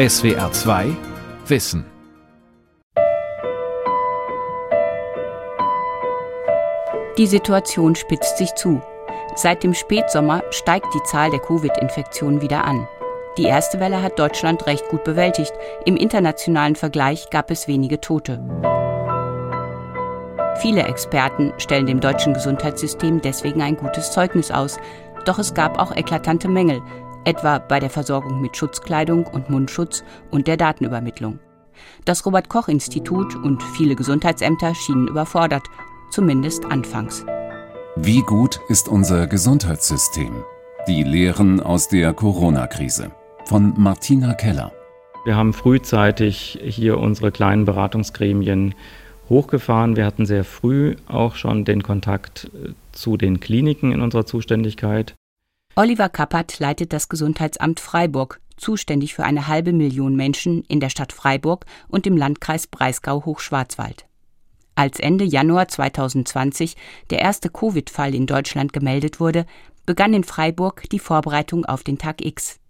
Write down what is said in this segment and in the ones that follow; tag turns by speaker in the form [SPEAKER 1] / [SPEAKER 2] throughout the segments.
[SPEAKER 1] SWR 2 Wissen.
[SPEAKER 2] Die Situation spitzt sich zu. Seit dem Spätsommer steigt die Zahl der Covid-Infektionen wieder an. Die erste Welle hat Deutschland recht gut bewältigt. Im internationalen Vergleich gab es wenige Tote. Viele Experten stellen dem deutschen Gesundheitssystem deswegen ein gutes Zeugnis aus. Doch es gab auch eklatante Mängel, etwa bei der Versorgung mit Schutzkleidung und Mundschutz und der Datenübermittlung. Das Robert Koch Institut und viele Gesundheitsämter schienen überfordert, zumindest anfangs.
[SPEAKER 3] Wie gut ist unser Gesundheitssystem? Die Lehren aus der Corona-Krise von Martina Keller.
[SPEAKER 4] Wir haben frühzeitig hier unsere kleinen Beratungsgremien hochgefahren. Wir hatten sehr früh auch schon den Kontakt äh, zu den Kliniken in unserer Zuständigkeit.
[SPEAKER 2] Oliver Kappert leitet das Gesundheitsamt Freiburg, zuständig für eine halbe Million Menschen in der Stadt Freiburg und im Landkreis Breisgau-Hochschwarzwald. Als Ende Januar 2020 der erste Covid-Fall in Deutschland gemeldet wurde, begann in Freiburg die Vorbereitung auf den Tag X.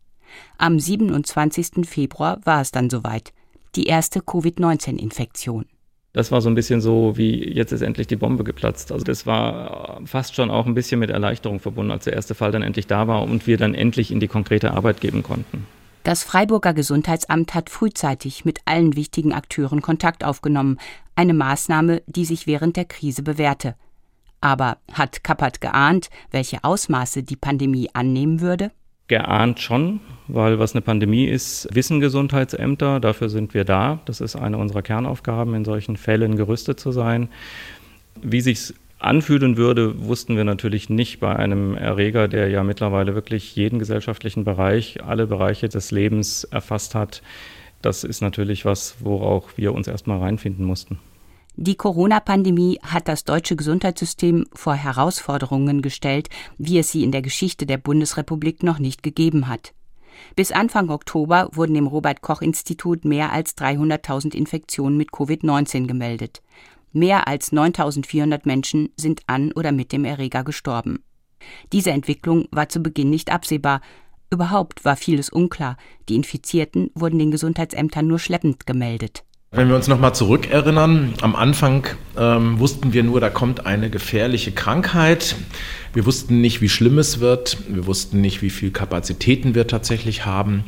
[SPEAKER 2] Am 27. Februar war es dann soweit. Die erste Covid-19-Infektion.
[SPEAKER 4] Das war so ein bisschen so, wie jetzt ist endlich die Bombe geplatzt. Also das war fast schon auch ein bisschen mit Erleichterung verbunden, als der erste Fall dann endlich da war und wir dann endlich in die konkrete Arbeit geben konnten.
[SPEAKER 2] Das Freiburger Gesundheitsamt hat frühzeitig mit allen wichtigen Akteuren Kontakt aufgenommen, eine Maßnahme, die sich während der Krise bewährte. Aber hat Kappert geahnt, welche Ausmaße die Pandemie annehmen würde?
[SPEAKER 4] Geahnt schon, weil was eine Pandemie ist, wissen Gesundheitsämter, dafür sind wir da. Das ist eine unserer Kernaufgaben, in solchen Fällen gerüstet zu sein. Wie sich anfühlen würde, wussten wir natürlich nicht bei einem Erreger, der ja mittlerweile wirklich jeden gesellschaftlichen Bereich, alle Bereiche des Lebens erfasst hat. Das ist natürlich was, worauf wir uns erstmal reinfinden mussten.
[SPEAKER 2] Die Corona-Pandemie hat das deutsche Gesundheitssystem vor Herausforderungen gestellt, wie es sie in der Geschichte der Bundesrepublik noch nicht gegeben hat. Bis Anfang Oktober wurden im Robert Koch Institut mehr als 300.000 Infektionen mit Covid-19 gemeldet. Mehr als 9400 Menschen sind an oder mit dem Erreger gestorben. Diese Entwicklung war zu Beginn nicht absehbar. Überhaupt war vieles unklar. Die Infizierten wurden den Gesundheitsämtern nur schleppend gemeldet.
[SPEAKER 5] Wenn wir uns nochmal zurückerinnern, am Anfang ähm, wussten wir nur, da kommt eine gefährliche Krankheit. Wir wussten nicht, wie schlimm es wird. Wir wussten nicht, wie viel Kapazitäten wir tatsächlich haben.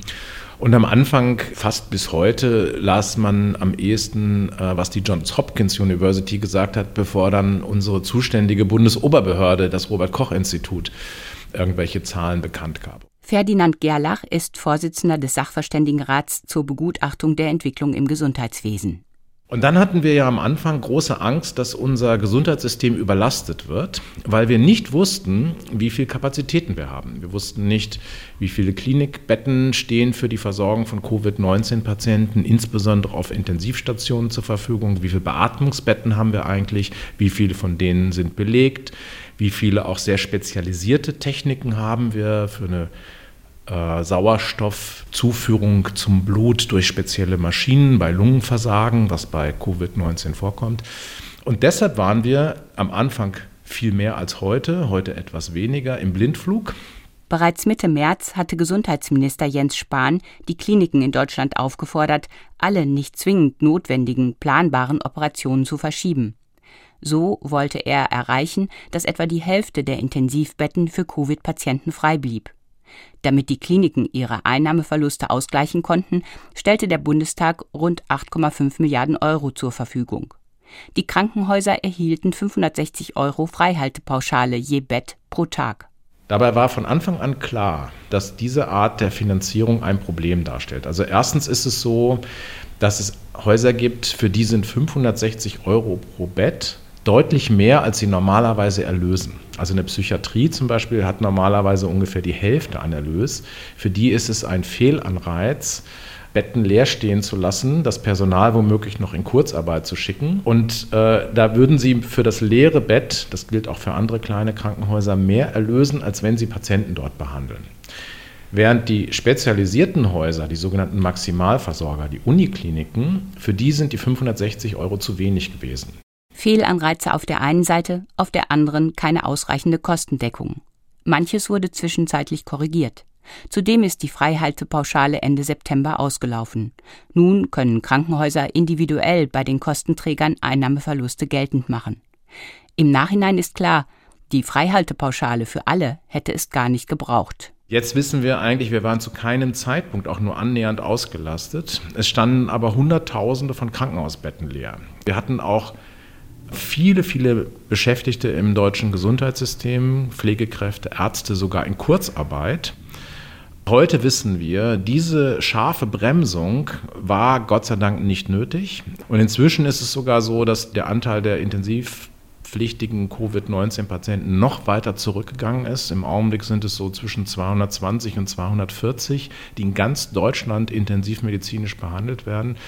[SPEAKER 5] Und am Anfang, fast bis heute, las man am ehesten, äh, was die Johns Hopkins University gesagt hat, bevor dann unsere zuständige Bundesoberbehörde, das Robert Koch Institut, irgendwelche Zahlen bekannt gab.
[SPEAKER 2] Ferdinand Gerlach ist Vorsitzender des Sachverständigenrats zur Begutachtung der Entwicklung im Gesundheitswesen.
[SPEAKER 5] Und dann hatten wir ja am Anfang große Angst, dass unser Gesundheitssystem überlastet wird, weil wir nicht wussten, wie viele Kapazitäten wir haben. Wir wussten nicht, wie viele Klinikbetten stehen für die Versorgung von Covid-19-Patienten, insbesondere auf Intensivstationen zur Verfügung, wie viele Beatmungsbetten haben wir eigentlich, wie viele von denen sind belegt, wie viele auch sehr spezialisierte Techniken haben wir für eine Sauerstoffzuführung zum Blut durch spezielle Maschinen bei Lungenversagen, was bei Covid-19 vorkommt. Und deshalb waren wir am Anfang viel mehr als heute, heute etwas weniger im Blindflug.
[SPEAKER 2] Bereits Mitte März hatte Gesundheitsminister Jens Spahn die Kliniken in Deutschland aufgefordert, alle nicht zwingend notwendigen planbaren Operationen zu verschieben. So wollte er erreichen, dass etwa die Hälfte der Intensivbetten für Covid-Patienten frei blieb. Damit die Kliniken ihre Einnahmeverluste ausgleichen konnten, stellte der Bundestag rund 8,5 Milliarden Euro zur Verfügung. Die Krankenhäuser erhielten 560 Euro Freihaltepauschale je Bett pro Tag.
[SPEAKER 5] Dabei war von Anfang an klar, dass diese Art der Finanzierung ein Problem darstellt. Also erstens ist es so, dass es Häuser gibt, für die sind 560 Euro pro Bett deutlich mehr, als sie normalerweise erlösen. Also eine Psychiatrie zum Beispiel hat normalerweise ungefähr die Hälfte an Erlös. Für die ist es ein Fehlanreiz, Betten leer stehen zu lassen, das Personal womöglich noch in Kurzarbeit zu schicken. Und äh, da würden sie für das leere Bett, das gilt auch für andere kleine Krankenhäuser, mehr erlösen, als wenn sie Patienten dort behandeln. Während die spezialisierten Häuser, die sogenannten Maximalversorger, die Unikliniken, für die sind die 560 Euro zu wenig gewesen.
[SPEAKER 2] Fehlanreize auf der einen Seite, auf der anderen keine ausreichende Kostendeckung. Manches wurde zwischenzeitlich korrigiert. Zudem ist die Freihaltepauschale Ende September ausgelaufen. Nun können Krankenhäuser individuell bei den Kostenträgern Einnahmeverluste geltend machen. Im Nachhinein ist klar, die Freihaltepauschale für alle hätte es gar nicht gebraucht.
[SPEAKER 5] Jetzt wissen wir eigentlich, wir waren zu keinem Zeitpunkt auch nur annähernd ausgelastet. Es standen aber Hunderttausende von Krankenhausbetten leer. Wir hatten auch viele, viele Beschäftigte im deutschen Gesundheitssystem, Pflegekräfte, Ärzte sogar in Kurzarbeit. Heute wissen wir, diese scharfe Bremsung war Gott sei Dank nicht nötig. Und inzwischen ist es sogar so, dass der Anteil der intensiv pflichtigen Covid-19-Patienten noch weiter zurückgegangen ist. Im Augenblick sind es so zwischen 220 und 240, die in ganz Deutschland intensivmedizinisch behandelt werden.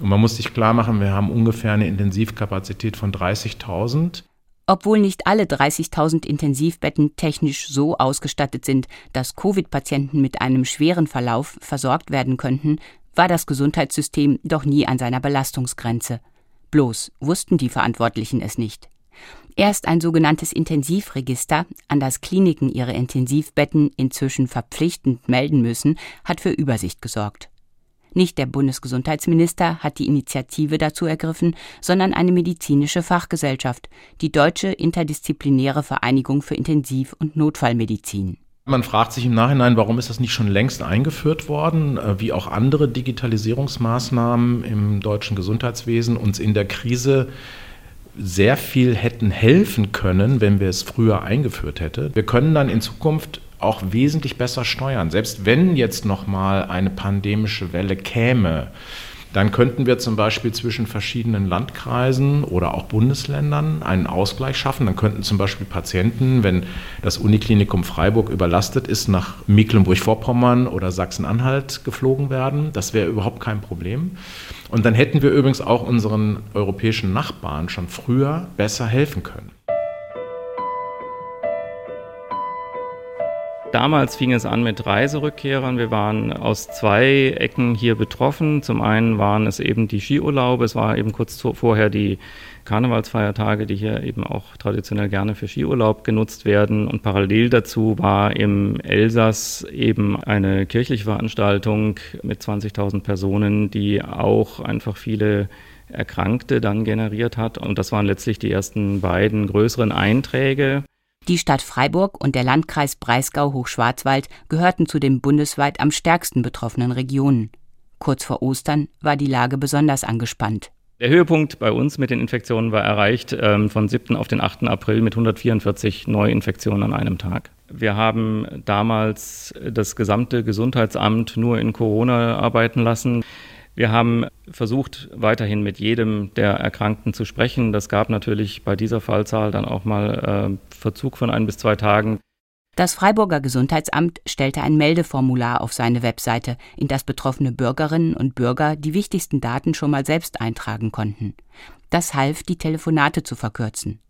[SPEAKER 5] Und man muss sich klar machen, wir haben ungefähr eine Intensivkapazität von 30.000.
[SPEAKER 2] Obwohl nicht alle 30.000 Intensivbetten technisch so ausgestattet sind, dass Covid-Patienten mit einem schweren Verlauf versorgt werden könnten, war das Gesundheitssystem doch nie an seiner Belastungsgrenze. Bloß wussten die Verantwortlichen es nicht. Erst ein sogenanntes Intensivregister, an das Kliniken ihre Intensivbetten inzwischen verpflichtend melden müssen, hat für Übersicht gesorgt. Nicht der Bundesgesundheitsminister hat die Initiative dazu ergriffen, sondern eine medizinische Fachgesellschaft, die Deutsche Interdisziplinäre Vereinigung für Intensiv- und Notfallmedizin.
[SPEAKER 5] Man fragt sich im Nachhinein, warum ist das nicht schon längst eingeführt worden, äh, wie auch andere Digitalisierungsmaßnahmen im deutschen Gesundheitswesen uns in der Krise sehr viel hätten helfen können, wenn wir es früher eingeführt hätten. Wir können dann in Zukunft auch wesentlich besser steuern. Selbst wenn jetzt noch mal eine pandemische Welle käme, dann könnten wir zum Beispiel zwischen verschiedenen Landkreisen oder auch Bundesländern einen Ausgleich schaffen. Dann könnten zum Beispiel Patienten, wenn das Uniklinikum Freiburg überlastet ist, nach Mecklenburg-Vorpommern oder Sachsen-Anhalt geflogen werden. Das wäre überhaupt kein Problem. Und dann hätten wir übrigens auch unseren europäischen Nachbarn schon früher besser helfen können.
[SPEAKER 4] Damals fing es an mit Reiserückkehrern. Wir waren aus zwei Ecken hier betroffen. Zum einen waren es eben die Skiurlaube. Es war eben kurz vorher die Karnevalsfeiertage, die hier eben auch traditionell gerne für Skiurlaub genutzt werden. Und parallel dazu war im Elsass eben eine kirchliche Veranstaltung mit 20.000 Personen, die auch einfach viele Erkrankte dann generiert hat. Und das waren letztlich die ersten beiden größeren Einträge.
[SPEAKER 2] Die Stadt Freiburg und der Landkreis Breisgau-Hochschwarzwald gehörten zu den bundesweit am stärksten betroffenen Regionen. Kurz vor Ostern war die Lage besonders angespannt.
[SPEAKER 4] Der Höhepunkt bei uns mit den Infektionen war erreicht ähm, von 7. auf den 8. April mit 144 Neuinfektionen an einem Tag. Wir haben damals das gesamte Gesundheitsamt nur in Corona arbeiten lassen. Wir haben versucht, weiterhin mit jedem der Erkrankten zu sprechen. Das gab natürlich bei dieser Fallzahl dann auch mal äh, Verzug von ein bis zwei Tagen.
[SPEAKER 2] Das Freiburger Gesundheitsamt stellte ein Meldeformular auf seine Webseite, in das betroffene Bürgerinnen und Bürger die wichtigsten Daten schon mal selbst eintragen konnten. Das half, die Telefonate zu verkürzen.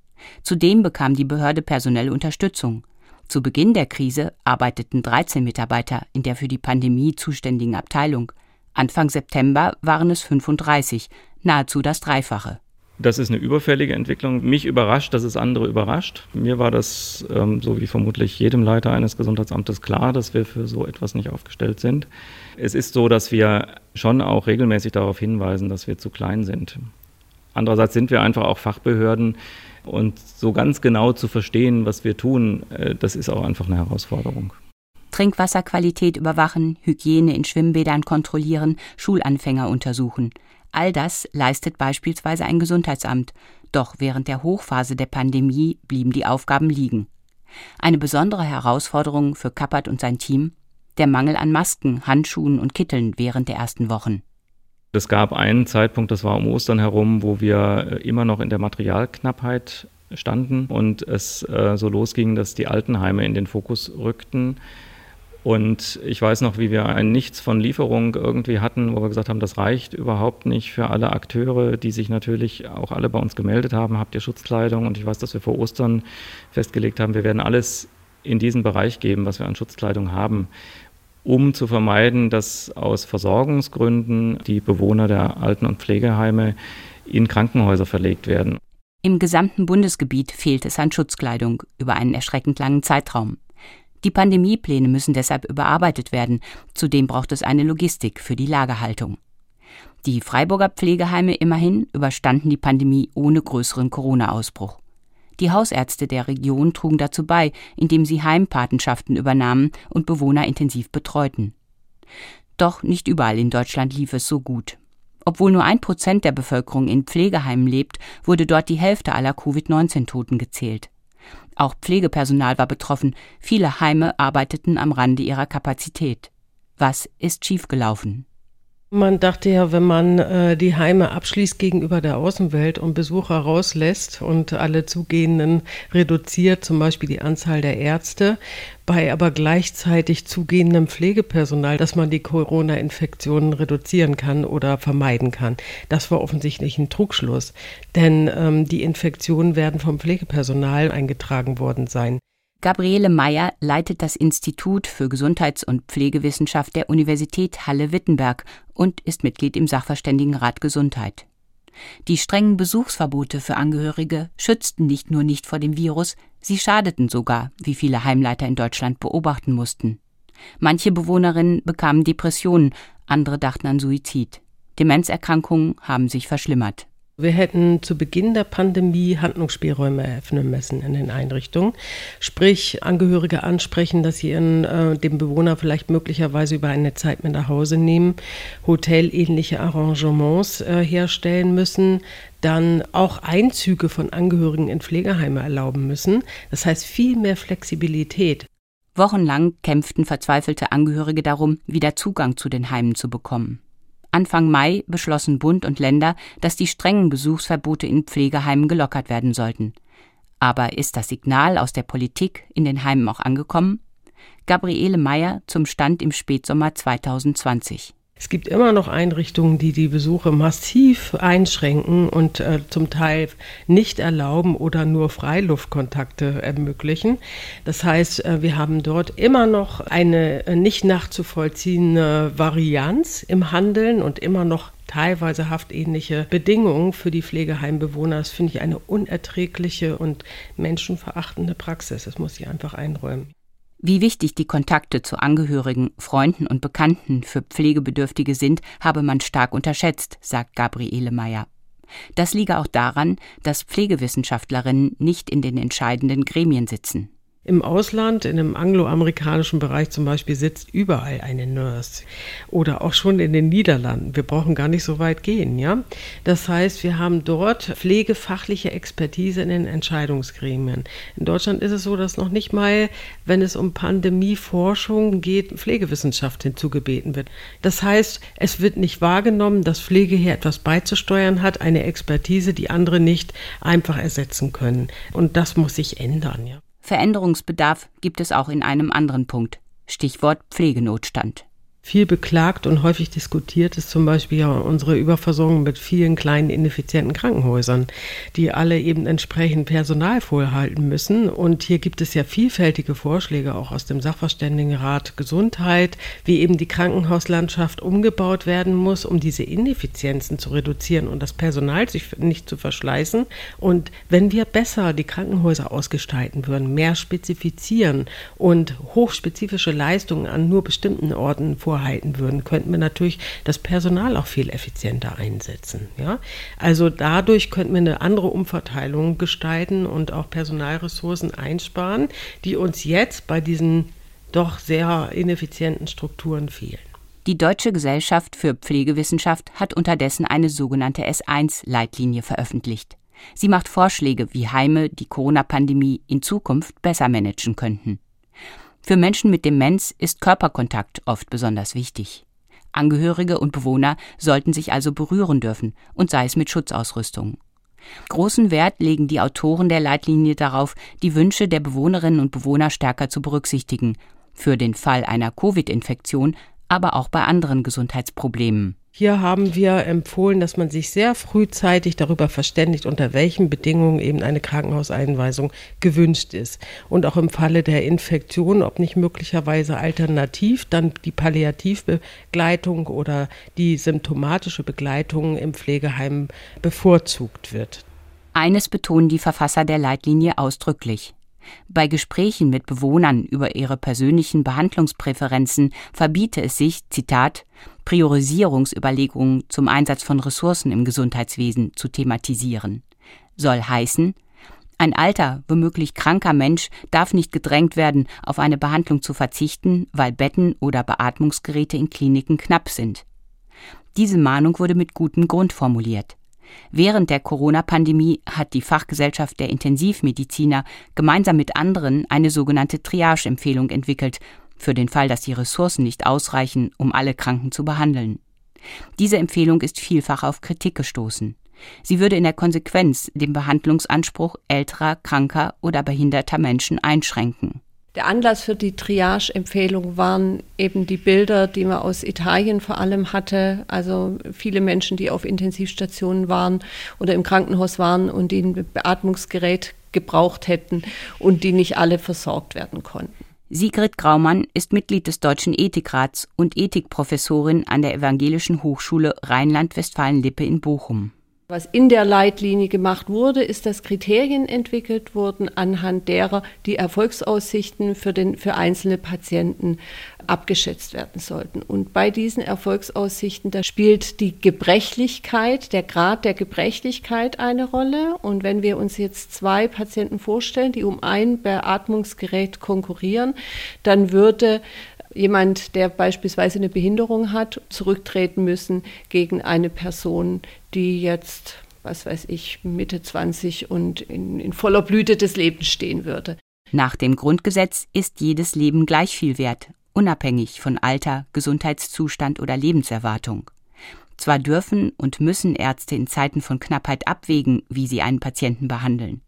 [SPEAKER 2] Zudem bekam die Behörde personelle Unterstützung. Zu Beginn der Krise arbeiteten 13 Mitarbeiter in der für die Pandemie zuständigen Abteilung. Anfang September waren es 35, nahezu das Dreifache.
[SPEAKER 4] Das ist eine überfällige Entwicklung. Mich überrascht, dass es andere überrascht. Mir war das, ähm, so wie vermutlich jedem Leiter eines Gesundheitsamtes, klar, dass wir für so etwas nicht aufgestellt sind. Es ist so, dass wir schon auch regelmäßig darauf hinweisen, dass wir zu klein sind. Andererseits sind wir einfach auch Fachbehörden und so ganz genau zu verstehen, was wir tun, äh, das ist auch einfach eine Herausforderung.
[SPEAKER 2] Trinkwasserqualität überwachen, Hygiene in Schwimmbädern kontrollieren, Schulanfänger untersuchen. All das leistet beispielsweise ein Gesundheitsamt, doch während der Hochphase der Pandemie blieben die Aufgaben liegen. Eine besondere Herausforderung für Kappert und sein Team der Mangel an Masken, Handschuhen und Kitteln während der ersten Wochen.
[SPEAKER 4] Es gab einen Zeitpunkt, das war um Ostern herum, wo wir immer noch in der Materialknappheit standen und es äh, so losging, dass die Altenheime in den Fokus rückten. Und ich weiß noch, wie wir ein Nichts von Lieferung irgendwie hatten, wo wir gesagt haben, das reicht überhaupt nicht für alle Akteure, die sich natürlich auch alle bei uns gemeldet haben. Habt ihr Schutzkleidung? Und ich weiß, dass wir vor Ostern festgelegt haben, wir werden alles in diesen Bereich geben, was wir an Schutzkleidung haben, um zu vermeiden, dass aus Versorgungsgründen die Bewohner der Alten- und Pflegeheime in Krankenhäuser verlegt werden.
[SPEAKER 2] Im gesamten Bundesgebiet fehlt es an Schutzkleidung über einen erschreckend langen Zeitraum. Die Pandemiepläne müssen deshalb überarbeitet werden. Zudem braucht es eine Logistik für die Lagerhaltung. Die Freiburger Pflegeheime immerhin überstanden die Pandemie ohne größeren Corona-Ausbruch. Die Hausärzte der Region trugen dazu bei, indem sie Heimpatenschaften übernahmen und Bewohner intensiv betreuten. Doch nicht überall in Deutschland lief es so gut. Obwohl nur ein Prozent der Bevölkerung in Pflegeheimen lebt, wurde dort die Hälfte aller Covid-19-Toten gezählt. Auch Pflegepersonal war betroffen. Viele Heime arbeiteten am Rande ihrer Kapazität. Was ist schiefgelaufen?
[SPEAKER 6] Man dachte ja, wenn man äh, die Heime abschließt gegenüber der Außenwelt und Besucher rauslässt und alle Zugehenden reduziert, zum Beispiel die Anzahl der Ärzte, bei aber gleichzeitig zugehendem Pflegepersonal, dass man die Corona-Infektionen reduzieren kann oder vermeiden kann. Das war offensichtlich ein Trugschluss, denn ähm, die Infektionen werden vom Pflegepersonal eingetragen worden sein.
[SPEAKER 2] Gabriele Meyer leitet das Institut für Gesundheits- und Pflegewissenschaft der Universität Halle-Wittenberg und ist Mitglied im Sachverständigenrat Gesundheit. Die strengen Besuchsverbote für Angehörige schützten nicht nur nicht vor dem Virus, sie schadeten sogar, wie viele Heimleiter in Deutschland beobachten mussten. Manche Bewohnerinnen bekamen Depressionen, andere dachten an Suizid. Demenzerkrankungen haben sich verschlimmert.
[SPEAKER 6] Wir hätten zu Beginn der Pandemie Handlungsspielräume eröffnen müssen in den Einrichtungen. Sprich, Angehörige ansprechen, dass sie ihren, äh, den Bewohner vielleicht möglicherweise über eine Zeit mit nach Hause nehmen, hotelähnliche Arrangements äh, herstellen müssen, dann auch Einzüge von Angehörigen in Pflegeheime erlauben müssen. Das heißt viel mehr Flexibilität.
[SPEAKER 2] Wochenlang kämpften verzweifelte Angehörige darum, wieder Zugang zu den Heimen zu bekommen. Anfang Mai beschlossen Bund und Länder, dass die strengen Besuchsverbote in Pflegeheimen gelockert werden sollten. Aber ist das Signal aus der Politik in den Heimen auch angekommen? Gabriele Meyer zum Stand im Spätsommer 2020.
[SPEAKER 6] Es gibt immer noch Einrichtungen, die die Besuche massiv einschränken und äh, zum Teil nicht erlauben oder nur Freiluftkontakte ermöglichen. Das heißt, äh, wir haben dort immer noch eine äh, nicht nachzuvollziehende Varianz im Handeln und immer noch teilweise haftähnliche Bedingungen für die Pflegeheimbewohner. Das finde ich eine unerträgliche und menschenverachtende Praxis. Das muss ich einfach einräumen.
[SPEAKER 2] Wie wichtig die Kontakte zu Angehörigen, Freunden und Bekannten für Pflegebedürftige sind, habe man stark unterschätzt, sagt Gabriele Meyer. Das liege auch daran, dass Pflegewissenschaftlerinnen nicht in den entscheidenden Gremien sitzen.
[SPEAKER 6] Im Ausland, in einem angloamerikanischen Bereich zum Beispiel, sitzt überall eine Nurse. Oder auch schon in den Niederlanden. Wir brauchen gar nicht so weit gehen, ja. Das heißt, wir haben dort pflegefachliche Expertise in den Entscheidungsgremien. In Deutschland ist es so, dass noch nicht mal, wenn es um Pandemieforschung geht, Pflegewissenschaft hinzugebeten wird. Das heißt, es wird nicht wahrgenommen, dass Pflege hier etwas beizusteuern hat, eine Expertise, die andere nicht einfach ersetzen können. Und das muss sich ändern, ja.
[SPEAKER 2] Veränderungsbedarf gibt es auch in einem anderen Punkt. Stichwort Pflegenotstand.
[SPEAKER 6] Viel beklagt und häufig diskutiert ist zum Beispiel unsere Überversorgung mit vielen kleinen ineffizienten Krankenhäusern, die alle eben entsprechend Personal vorhalten müssen. Und hier gibt es ja vielfältige Vorschläge auch aus dem Sachverständigenrat Gesundheit, wie eben die Krankenhauslandschaft umgebaut werden muss, um diese Ineffizienzen zu reduzieren und das Personal sich nicht zu verschleißen. Und wenn wir besser die Krankenhäuser ausgestalten würden, mehr spezifizieren und hochspezifische Leistungen an nur bestimmten Orten vorhalten, vorhalten würden, könnten wir natürlich das Personal auch viel effizienter einsetzen. Ja? Also dadurch könnten wir eine andere Umverteilung gestalten und auch Personalressourcen einsparen, die uns jetzt bei diesen doch sehr ineffizienten Strukturen fehlen.
[SPEAKER 2] Die Deutsche Gesellschaft für Pflegewissenschaft hat unterdessen eine sogenannte S1-Leitlinie veröffentlicht. Sie macht Vorschläge, wie Heime die Corona-Pandemie in Zukunft besser managen könnten. Für Menschen mit Demenz ist Körperkontakt oft besonders wichtig. Angehörige und Bewohner sollten sich also berühren dürfen, und sei es mit Schutzausrüstung. Großen Wert legen die Autoren der Leitlinie darauf, die Wünsche der Bewohnerinnen und Bewohner stärker zu berücksichtigen, für den Fall einer Covid-Infektion, aber auch bei anderen Gesundheitsproblemen.
[SPEAKER 6] Hier haben wir empfohlen, dass man sich sehr frühzeitig darüber verständigt, unter welchen Bedingungen eben eine Krankenhauseinweisung gewünscht ist. Und auch im Falle der Infektion, ob nicht möglicherweise alternativ dann die Palliativbegleitung oder die symptomatische Begleitung im Pflegeheim bevorzugt wird.
[SPEAKER 2] Eines betonen die Verfasser der Leitlinie ausdrücklich. Bei Gesprächen mit Bewohnern über ihre persönlichen Behandlungspräferenzen verbiete es sich, Zitat, Priorisierungsüberlegungen zum Einsatz von Ressourcen im Gesundheitswesen zu thematisieren. Soll heißen, ein alter, womöglich kranker Mensch darf nicht gedrängt werden, auf eine Behandlung zu verzichten, weil Betten oder Beatmungsgeräte in Kliniken knapp sind. Diese Mahnung wurde mit gutem Grund formuliert. Während der Corona-Pandemie hat die Fachgesellschaft der Intensivmediziner gemeinsam mit anderen eine sogenannte Triage-Empfehlung entwickelt, für den Fall, dass die Ressourcen nicht ausreichen, um alle Kranken zu behandeln. Diese Empfehlung ist vielfach auf Kritik gestoßen. Sie würde in der Konsequenz den Behandlungsanspruch älterer, kranker oder behinderter Menschen einschränken.
[SPEAKER 7] Der Anlass für die Triage-Empfehlung waren eben die Bilder, die man aus Italien vor allem hatte. Also viele Menschen, die auf Intensivstationen waren oder im Krankenhaus waren und die ein Beatmungsgerät gebraucht hätten und die nicht alle versorgt werden konnten.
[SPEAKER 2] Sigrid Graumann ist Mitglied des Deutschen Ethikrats und Ethikprofessorin an der Evangelischen Hochschule Rheinland-Westfalen-Lippe in Bochum.
[SPEAKER 7] Was in der Leitlinie gemacht wurde, ist, dass Kriterien entwickelt wurden, anhand derer die Erfolgsaussichten für, den, für einzelne Patienten abgeschätzt werden sollten. Und bei diesen Erfolgsaussichten, da spielt die Gebrechlichkeit, der Grad der Gebrechlichkeit eine Rolle. Und wenn wir uns jetzt zwei Patienten vorstellen, die um ein Beatmungsgerät konkurrieren, dann würde jemand, der beispielsweise eine Behinderung hat, zurücktreten müssen gegen eine Person, die jetzt, was weiß ich, Mitte 20 und in, in voller Blüte des Lebens stehen würde.
[SPEAKER 2] Nach dem Grundgesetz ist jedes Leben gleich viel wert, unabhängig von Alter, Gesundheitszustand oder Lebenserwartung. Zwar dürfen und müssen Ärzte in Zeiten von Knappheit abwägen, wie sie einen Patienten behandeln.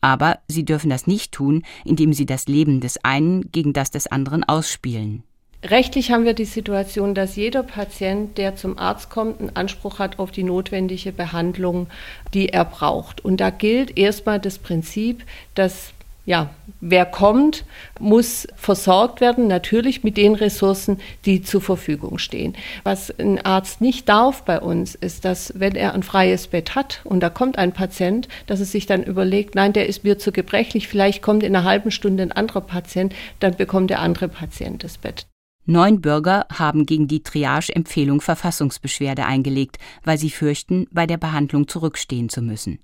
[SPEAKER 2] Aber sie dürfen das nicht tun, indem sie das Leben des einen gegen das des anderen ausspielen.
[SPEAKER 7] Rechtlich haben wir die Situation, dass jeder Patient, der zum Arzt kommt, einen Anspruch hat auf die notwendige Behandlung, die er braucht. Und da gilt erstmal das Prinzip, dass ja, wer kommt, muss versorgt werden, natürlich mit den Ressourcen, die zur Verfügung stehen. Was ein Arzt nicht darf bei uns, ist, dass wenn er ein freies Bett hat und da kommt ein Patient, dass er sich dann überlegt, nein, der ist mir zu gebrechlich, vielleicht kommt in einer halben Stunde ein anderer Patient, dann bekommt der andere Patient das Bett.
[SPEAKER 2] Neun Bürger haben gegen die Triage-Empfehlung Verfassungsbeschwerde eingelegt, weil sie fürchten, bei der Behandlung zurückstehen zu müssen.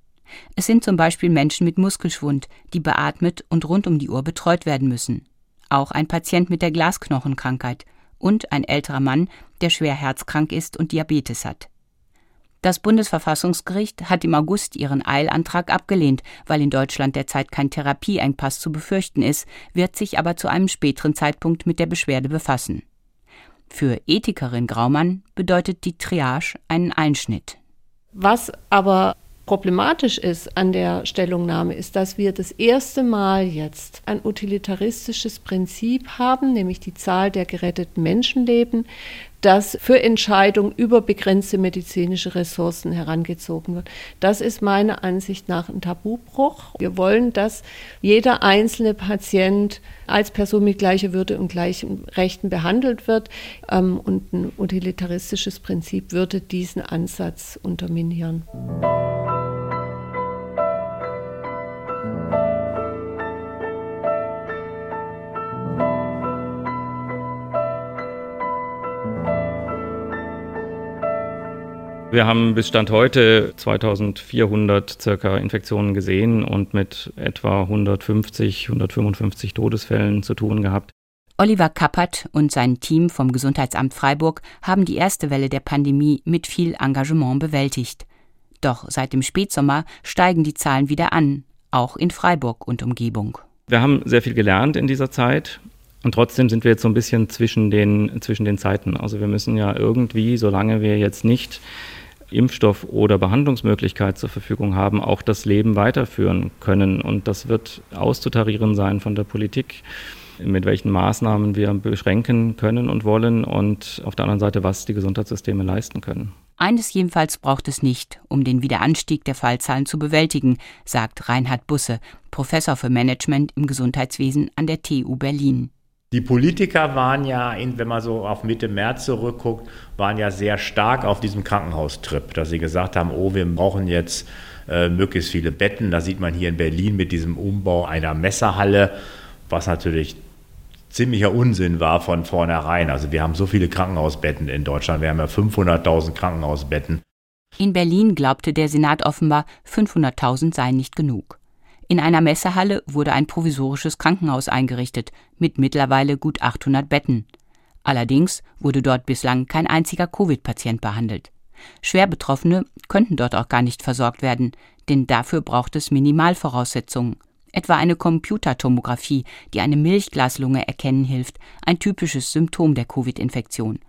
[SPEAKER 2] Es sind zum Beispiel Menschen mit Muskelschwund, die beatmet und rund um die Uhr betreut werden müssen. Auch ein Patient mit der Glasknochenkrankheit und ein älterer Mann, der schwer herzkrank ist und Diabetes hat. Das Bundesverfassungsgericht hat im August ihren Eilantrag abgelehnt, weil in Deutschland derzeit kein Therapieengpass zu befürchten ist, wird sich aber zu einem späteren Zeitpunkt mit der Beschwerde befassen. Für Ethikerin Graumann bedeutet die Triage einen Einschnitt.
[SPEAKER 7] Was aber problematisch ist an der Stellungnahme, ist, dass wir das erste Mal jetzt ein utilitaristisches Prinzip haben, nämlich die Zahl der geretteten Menschenleben, das für Entscheidungen über begrenzte medizinische Ressourcen herangezogen wird. Das ist meiner Ansicht nach ein Tabubruch. Wir wollen, dass jeder einzelne Patient als Person mit gleicher Würde und gleichen Rechten behandelt wird. Ähm, und ein utilitaristisches Prinzip würde diesen Ansatz unterminieren.
[SPEAKER 4] Wir haben bis Stand heute 2400 circa Infektionen gesehen und mit etwa 150, 155 Todesfällen zu tun gehabt.
[SPEAKER 2] Oliver Kappert und sein Team vom Gesundheitsamt Freiburg haben die erste Welle der Pandemie mit viel Engagement bewältigt. Doch seit dem Spätsommer steigen die Zahlen wieder an, auch in Freiburg und Umgebung.
[SPEAKER 4] Wir haben sehr viel gelernt in dieser Zeit. Und trotzdem sind wir jetzt so ein bisschen zwischen den, zwischen den Zeiten. Also wir müssen ja irgendwie, solange wir jetzt nicht Impfstoff oder Behandlungsmöglichkeit zur Verfügung haben, auch das Leben weiterführen können. Und das wird auszutarieren sein von der Politik, mit welchen Maßnahmen wir beschränken können und wollen und auf der anderen Seite, was die Gesundheitssysteme leisten können.
[SPEAKER 2] Eines jedenfalls braucht es nicht, um den Wiederanstieg der Fallzahlen zu bewältigen, sagt Reinhard Busse, Professor für Management im Gesundheitswesen an der TU Berlin.
[SPEAKER 8] Die Politiker waren ja, wenn man so auf Mitte März zurückguckt, waren ja sehr stark auf diesem Krankenhaustrip, dass sie gesagt haben, oh, wir brauchen jetzt äh, möglichst viele Betten. Da sieht man hier in Berlin mit diesem Umbau einer Messerhalle, was natürlich ziemlicher Unsinn war von vornherein. Also wir haben so viele Krankenhausbetten in Deutschland, wir haben ja 500.000 Krankenhausbetten.
[SPEAKER 2] In Berlin glaubte der Senat offenbar, 500.000 seien nicht genug. In einer Messehalle wurde ein provisorisches Krankenhaus eingerichtet mit mittlerweile gut 800 Betten. Allerdings wurde dort bislang kein einziger Covid-Patient behandelt. Schwer Betroffene könnten dort auch gar nicht versorgt werden, denn dafür braucht es Minimalvoraussetzungen, etwa eine Computertomographie, die eine Milchglaslunge erkennen hilft, ein typisches Symptom der Covid-Infektion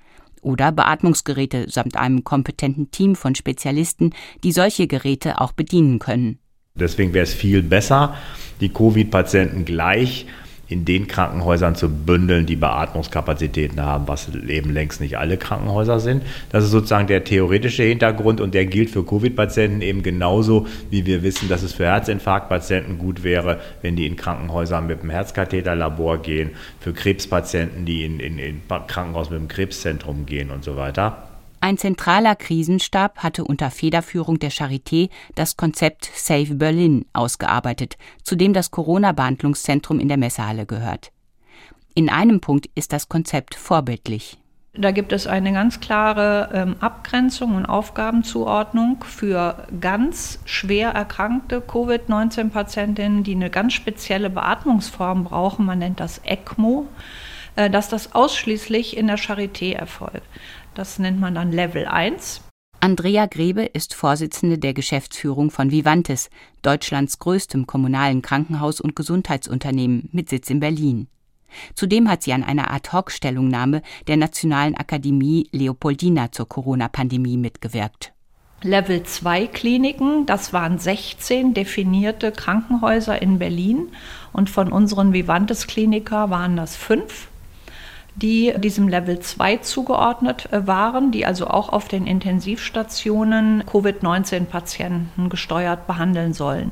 [SPEAKER 2] oder Beatmungsgeräte samt einem kompetenten Team von Spezialisten, die solche Geräte auch bedienen können.
[SPEAKER 8] Deswegen wäre es viel besser, die Covid-Patienten gleich in den Krankenhäusern zu bündeln, die Beatmungskapazitäten haben, was eben längst nicht alle Krankenhäuser sind. Das ist sozusagen der theoretische Hintergrund und der gilt für Covid-Patienten eben genauso, wie wir wissen, dass es für Herzinfarktpatienten gut wäre, wenn die in Krankenhäusern mit dem Herzkatheterlabor gehen, für Krebspatienten, die in, in, in Krankenhaus mit dem Krebszentrum gehen und so weiter.
[SPEAKER 2] Ein zentraler Krisenstab hatte unter Federführung der Charité das Konzept Save Berlin ausgearbeitet, zu dem das Corona-Behandlungszentrum in der Messehalle gehört. In einem Punkt ist das Konzept vorbildlich.
[SPEAKER 9] Da gibt es eine ganz klare ähm, Abgrenzung und Aufgabenzuordnung für ganz schwer erkrankte Covid-19-Patientinnen, die eine ganz spezielle Beatmungsform brauchen. Man nennt das ECMO, äh, dass das ausschließlich in der Charité erfolgt. Das nennt man dann Level 1.
[SPEAKER 2] Andrea Grebe ist Vorsitzende der Geschäftsführung von Vivantes, Deutschlands größtem kommunalen Krankenhaus- und Gesundheitsunternehmen mit Sitz in Berlin. Zudem hat sie an einer Ad-hoc-Stellungnahme der Nationalen Akademie Leopoldina zur Corona-Pandemie mitgewirkt.
[SPEAKER 9] Level 2 Kliniken, das waren 16 definierte Krankenhäuser in Berlin und von unseren Vivantes Kliniker waren das fünf die diesem Level 2 zugeordnet äh, waren, die also auch auf den Intensivstationen Covid-19-Patienten gesteuert behandeln sollen.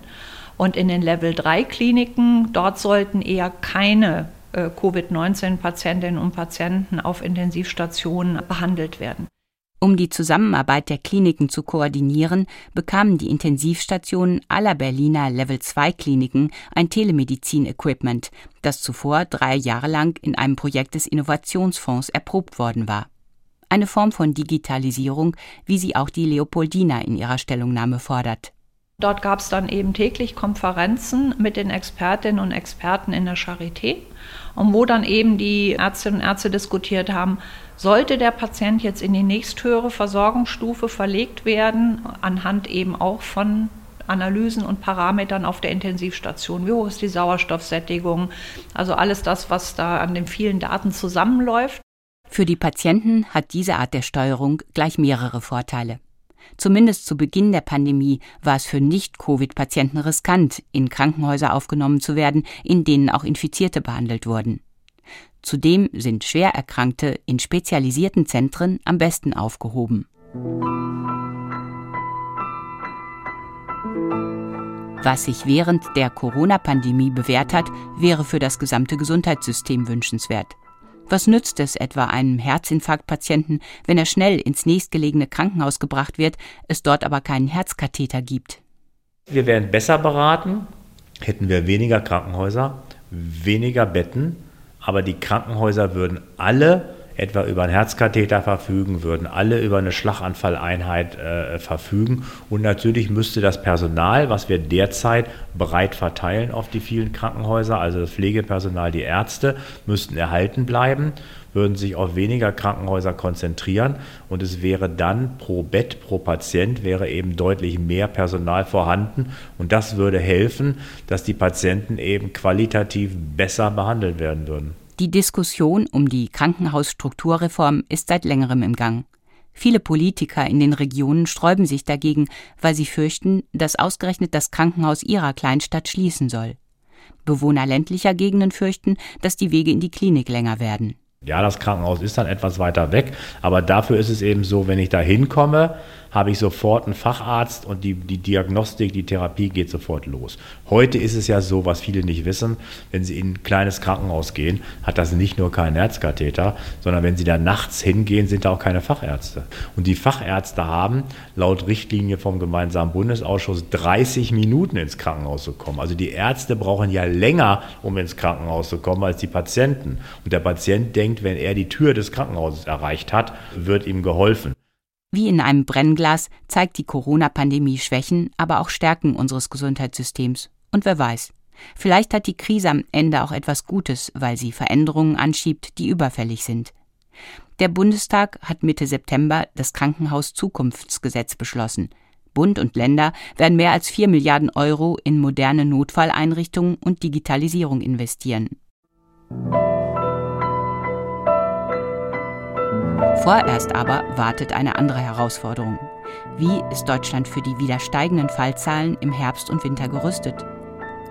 [SPEAKER 9] Und in den Level 3 Kliniken, dort sollten eher keine äh, Covid-19-Patientinnen und Patienten auf Intensivstationen behandelt werden.
[SPEAKER 2] Um die Zusammenarbeit der Kliniken zu koordinieren, bekamen die Intensivstationen aller Berliner Level-2-Kliniken ein Telemedizin-Equipment, das zuvor drei Jahre lang in einem Projekt des Innovationsfonds erprobt worden war. Eine Form von Digitalisierung, wie sie auch die Leopoldina in ihrer Stellungnahme fordert.
[SPEAKER 9] Dort gab es dann eben täglich Konferenzen mit den Expertinnen und Experten in der Charité, und wo dann eben die Ärztinnen und Ärzte diskutiert haben, sollte der Patient jetzt in die nächsthöhere Versorgungsstufe verlegt werden, anhand eben auch von Analysen und Parametern auf der Intensivstation. Wie hoch ist die Sauerstoffsättigung? Also alles das, was da an den vielen Daten zusammenläuft.
[SPEAKER 2] Für die Patienten hat diese Art der Steuerung gleich mehrere Vorteile. Zumindest zu Beginn der Pandemie war es für Nicht-Covid-Patienten riskant, in Krankenhäuser aufgenommen zu werden, in denen auch Infizierte behandelt wurden. Zudem sind Schwererkrankte in spezialisierten Zentren am besten aufgehoben. Was sich während der Corona-Pandemie bewährt hat, wäre für das gesamte Gesundheitssystem wünschenswert. Was nützt es etwa einem Herzinfarktpatienten, wenn er schnell ins nächstgelegene Krankenhaus gebracht wird, es dort aber keinen Herzkatheter gibt?
[SPEAKER 8] Wir wären besser beraten, hätten wir weniger Krankenhäuser, weniger Betten aber die Krankenhäuser würden alle etwa über einen Herzkatheter verfügen, würden alle über eine Schlaganfalleinheit äh, verfügen. Und natürlich müsste das Personal, was wir derzeit breit verteilen auf die vielen Krankenhäuser, also das Pflegepersonal, die Ärzte, müssten erhalten bleiben, würden sich auf weniger Krankenhäuser konzentrieren und es wäre dann pro Bett, pro Patient wäre eben deutlich mehr Personal vorhanden und das würde helfen, dass die Patienten eben qualitativ besser behandelt werden würden.
[SPEAKER 2] Die Diskussion um die Krankenhausstrukturreform ist seit längerem im Gang. Viele Politiker in den Regionen sträuben sich dagegen, weil sie fürchten, dass ausgerechnet das Krankenhaus ihrer Kleinstadt schließen soll. Bewohner ländlicher Gegenden fürchten, dass die Wege in die Klinik länger werden.
[SPEAKER 8] Ja, das Krankenhaus ist dann etwas weiter weg, aber dafür ist es eben so, wenn ich da hinkomme, habe ich sofort einen Facharzt und die, die Diagnostik, die Therapie geht sofort los. Heute ist es ja so, was viele nicht wissen, wenn Sie in ein kleines Krankenhaus gehen, hat das nicht nur keinen Herzkatheter, sondern wenn Sie da nachts hingehen, sind da auch keine Fachärzte. Und die Fachärzte haben laut Richtlinie vom gemeinsamen Bundesausschuss 30 Minuten ins Krankenhaus zu kommen. Also die Ärzte brauchen ja länger, um ins Krankenhaus zu kommen, als die Patienten. Und der Patient denkt, wenn er die Tür des Krankenhauses erreicht hat, wird ihm geholfen.
[SPEAKER 2] Wie in einem Brennglas zeigt die Corona-Pandemie Schwächen, aber auch Stärken unseres Gesundheitssystems. Und wer weiß, vielleicht hat die Krise am Ende auch etwas Gutes, weil sie Veränderungen anschiebt, die überfällig sind. Der Bundestag hat Mitte September das Krankenhaus-Zukunftsgesetz beschlossen. Bund und Länder werden mehr als 4 Milliarden Euro in moderne Notfalleinrichtungen und Digitalisierung investieren. Vorerst aber wartet eine andere Herausforderung. Wie ist Deutschland für die wieder steigenden Fallzahlen im Herbst und Winter gerüstet?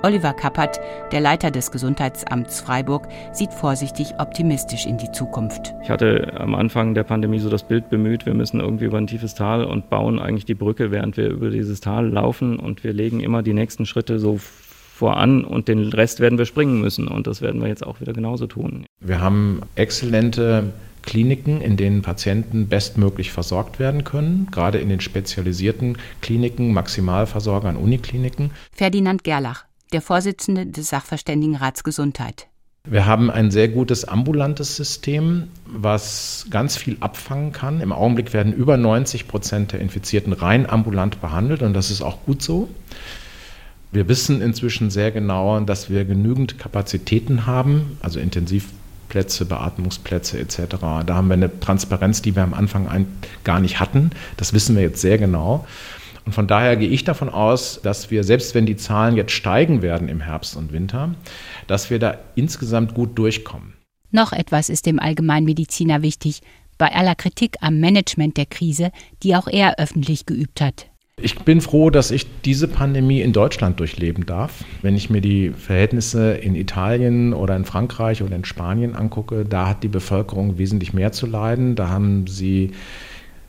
[SPEAKER 2] Oliver Kappert, der Leiter des Gesundheitsamts Freiburg, sieht vorsichtig optimistisch in die Zukunft.
[SPEAKER 4] Ich hatte am Anfang der Pandemie so das Bild bemüht, wir müssen irgendwie über ein tiefes Tal und bauen eigentlich die Brücke, während wir über dieses Tal laufen und wir legen immer die nächsten Schritte so voran und den Rest werden wir springen müssen und das werden wir jetzt auch wieder genauso tun.
[SPEAKER 5] Wir haben exzellente Kliniken, in denen Patienten bestmöglich versorgt werden können, gerade in den spezialisierten Kliniken, Maximalversorgern, Unikliniken.
[SPEAKER 2] Ferdinand Gerlach, der Vorsitzende des Sachverständigenrats Gesundheit.
[SPEAKER 5] Wir haben ein sehr gutes ambulantes System, was ganz viel abfangen kann. Im Augenblick werden über 90 Prozent der Infizierten rein ambulant behandelt und das ist auch gut so. Wir wissen inzwischen sehr genau, dass wir genügend Kapazitäten haben, also Intensivplätze, Beatmungsplätze etc. Da haben wir eine Transparenz, die wir am Anfang gar nicht hatten. Das wissen wir jetzt sehr genau. Und von daher gehe ich davon aus, dass wir, selbst wenn die Zahlen jetzt steigen werden im Herbst und Winter, dass wir da insgesamt gut durchkommen.
[SPEAKER 2] Noch etwas ist dem Allgemeinmediziner wichtig, bei aller Kritik am Management der Krise, die auch er öffentlich geübt hat.
[SPEAKER 5] Ich bin froh, dass ich diese Pandemie in Deutschland durchleben darf. Wenn ich mir die Verhältnisse in Italien oder in Frankreich oder in Spanien angucke, da hat die Bevölkerung wesentlich mehr zu leiden. Da haben sie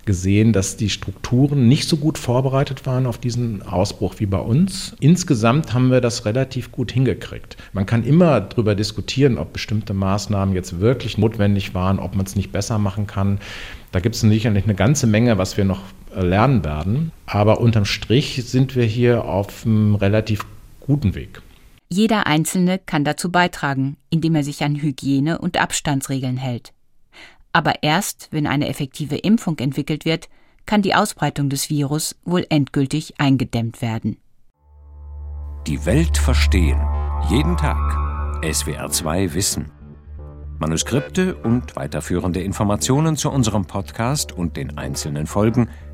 [SPEAKER 5] gesehen, dass die Strukturen nicht so gut vorbereitet waren auf diesen Ausbruch wie bei uns. Insgesamt haben wir das relativ gut hingekriegt. Man kann immer darüber diskutieren, ob bestimmte Maßnahmen jetzt wirklich notwendig waren, ob man es nicht besser machen kann. Da gibt es sicherlich eine ganze Menge, was wir noch lernen werden. Aber unterm Strich sind wir hier auf einem relativ guten Weg.
[SPEAKER 2] Jeder Einzelne kann dazu beitragen, indem er sich an Hygiene- und Abstandsregeln hält. Aber erst, wenn eine effektive Impfung entwickelt wird, kann die Ausbreitung des Virus wohl endgültig eingedämmt werden.
[SPEAKER 1] Die Welt verstehen. Jeden Tag. SWR2 Wissen. Manuskripte und weiterführende Informationen zu unserem Podcast und den einzelnen Folgen